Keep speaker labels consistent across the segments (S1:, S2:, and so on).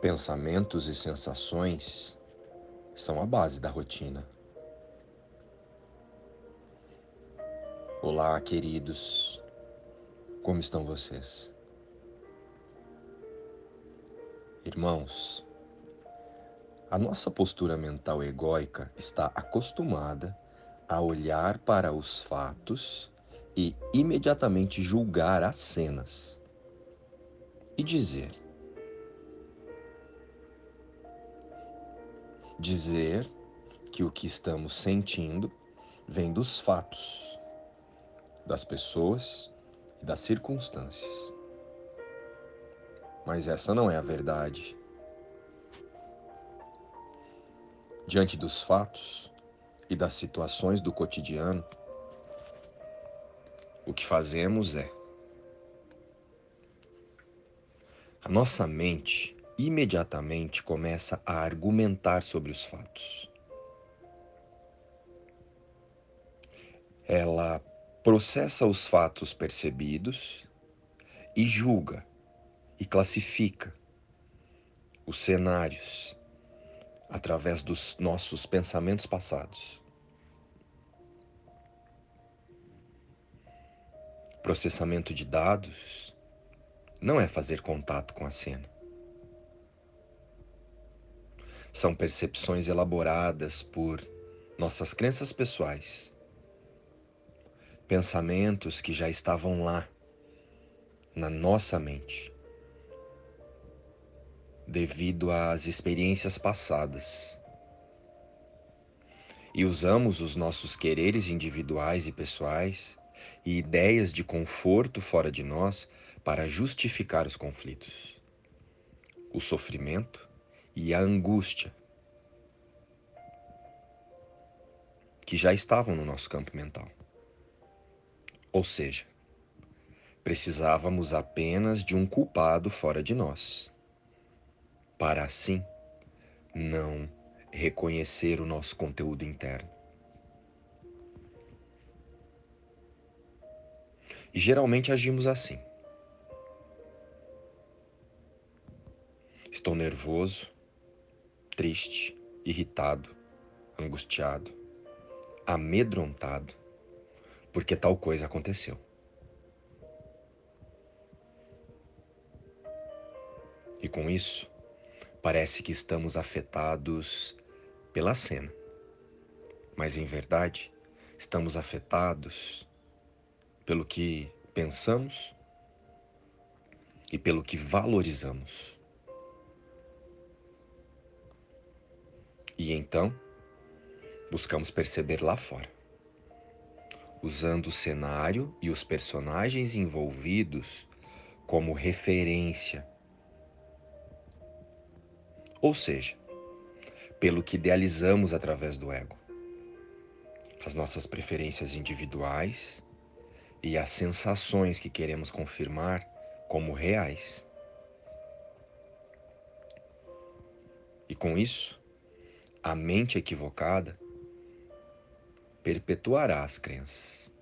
S1: Pensamentos e sensações são a base da rotina. Olá, queridos. Como estão vocês? Irmãos, a nossa postura mental egóica está acostumada a olhar para os fatos e imediatamente julgar as cenas e dizer: dizer que o que estamos sentindo vem dos fatos, das pessoas e das circunstâncias. Mas essa não é a verdade. Diante dos fatos e das situações do cotidiano, o que fazemos é a nossa mente imediatamente começa a argumentar sobre os fatos. Ela processa os fatos percebidos e julga e classifica os cenários através dos nossos pensamentos passados. Processamento de dados não é fazer contato com a cena. São percepções elaboradas por nossas crenças pessoais, pensamentos que já estavam lá, na nossa mente, devido às experiências passadas. E usamos os nossos quereres individuais e pessoais e ideias de conforto fora de nós para justificar os conflitos, o sofrimento e a angústia que já estavam no nosso campo mental. Ou seja, precisávamos apenas de um culpado fora de nós, para assim não reconhecer o nosso conteúdo interno. E geralmente agimos assim. Estou nervoso, triste, irritado, angustiado, amedrontado, porque tal coisa aconteceu. E com isso, parece que estamos afetados pela cena. Mas em verdade, estamos afetados pelo que pensamos e pelo que valorizamos. E então, buscamos perceber lá fora, usando o cenário e os personagens envolvidos como referência. Ou seja, pelo que idealizamos através do ego, as nossas preferências individuais e as sensações que queremos confirmar como reais. E com isso, a mente equivocada perpetuará as crenças.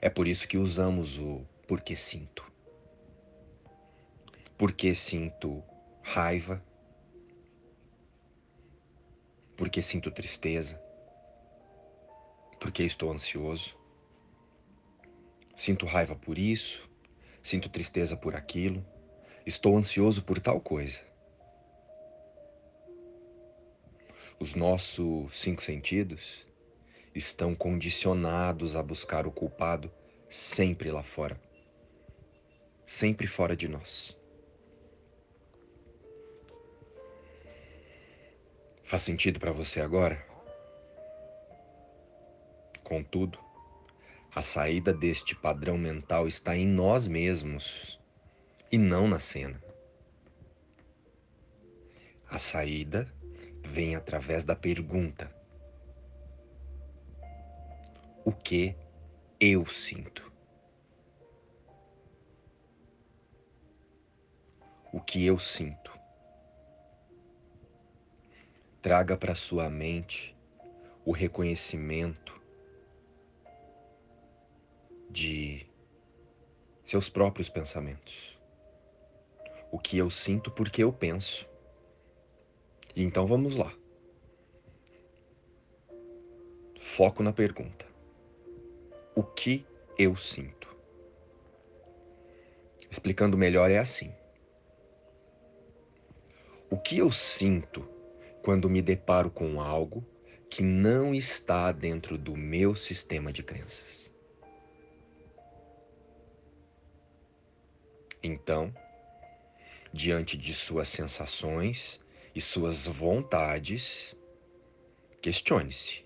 S1: É por isso que usamos o porque sinto. Porque sinto raiva. Porque sinto tristeza. Porque estou ansioso. Sinto raiva por isso. Sinto tristeza por aquilo. Estou ansioso por tal coisa. Os nossos cinco sentidos estão condicionados a buscar o culpado sempre lá fora, sempre fora de nós. Faz sentido para você agora? Contudo, a saída deste padrão mental está em nós mesmos e não na cena. A saída vem através da pergunta: O que eu sinto? O que eu sinto? Traga para sua mente o reconhecimento de seus próprios pensamentos. o que eu sinto porque eu penso. Então vamos lá. Foco na pergunta. O que eu sinto? Explicando melhor é assim. O que eu sinto quando me deparo com algo que não está dentro do meu sistema de crenças? Então, diante de suas sensações e suas vontades, questione-se: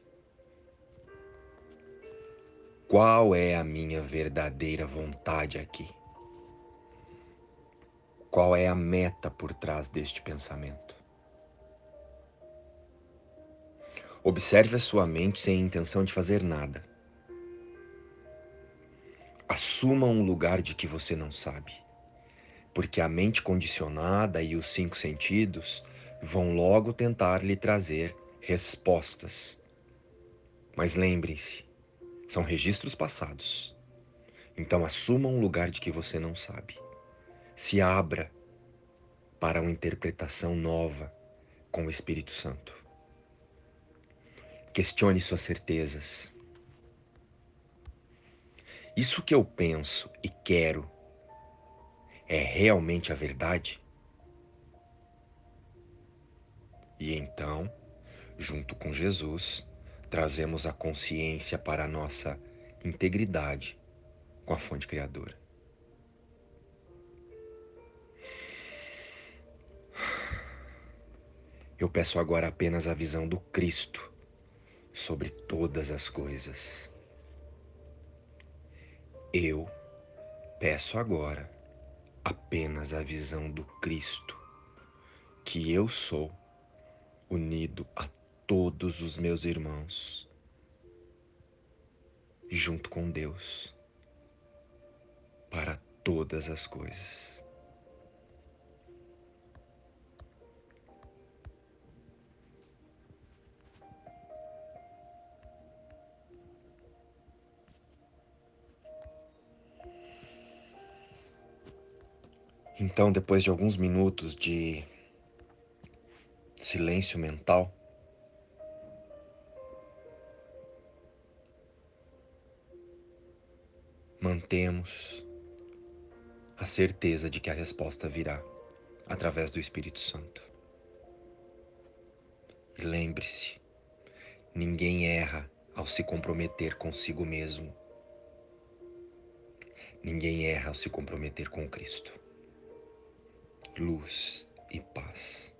S1: qual é a minha verdadeira vontade aqui? Qual é a meta por trás deste pensamento? Observe a sua mente sem intenção de fazer nada. Assuma um lugar de que você não sabe, porque a mente condicionada e os cinco sentidos vão logo tentar lhe trazer respostas. Mas lembrem-se, são registros passados. Então assuma um lugar de que você não sabe se abra para uma interpretação nova com o Espírito Santo. Questione suas certezas. Isso que eu penso e quero é realmente a verdade? E então, junto com Jesus, trazemos a consciência para a nossa integridade com a fonte criadora. Eu peço agora apenas a visão do Cristo sobre todas as coisas. Eu peço agora apenas a visão do Cristo, que eu sou unido a todos os meus irmãos, junto com Deus, para todas as coisas. Então, depois de alguns minutos de silêncio mental, mantemos a certeza de que a resposta virá através do Espírito Santo. E lembre-se, ninguém erra ao se comprometer consigo mesmo. Ninguém erra ao se comprometer com Cristo luz e paz.